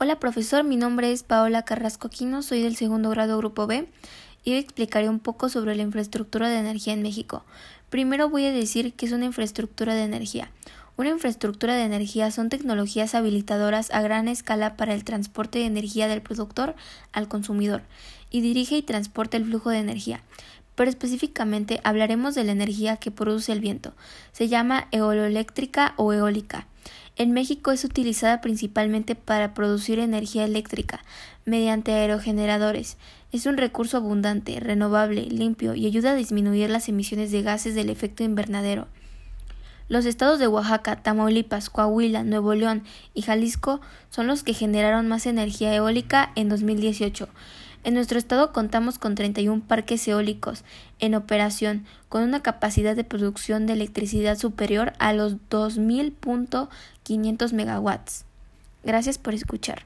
Hola profesor, mi nombre es Paola Carrasco Aquino, soy del segundo grado Grupo B y explicaré un poco sobre la infraestructura de energía en México. Primero voy a decir qué es una infraestructura de energía. Una infraestructura de energía son tecnologías habilitadoras a gran escala para el transporte de energía del productor al consumidor y dirige y transporta el flujo de energía. Pero específicamente hablaremos de la energía que produce el viento. Se llama eoloeléctrica o eólica. En México es utilizada principalmente para producir energía eléctrica mediante aerogeneradores. Es un recurso abundante, renovable, limpio y ayuda a disminuir las emisiones de gases del efecto invernadero. Los estados de Oaxaca, Tamaulipas, Coahuila, Nuevo León y Jalisco son los que generaron más energía eólica en 2018. En nuestro estado contamos con 31 parques eólicos en operación, con una capacidad de producción de electricidad superior a los 2.500 megawatts. Gracias por escuchar.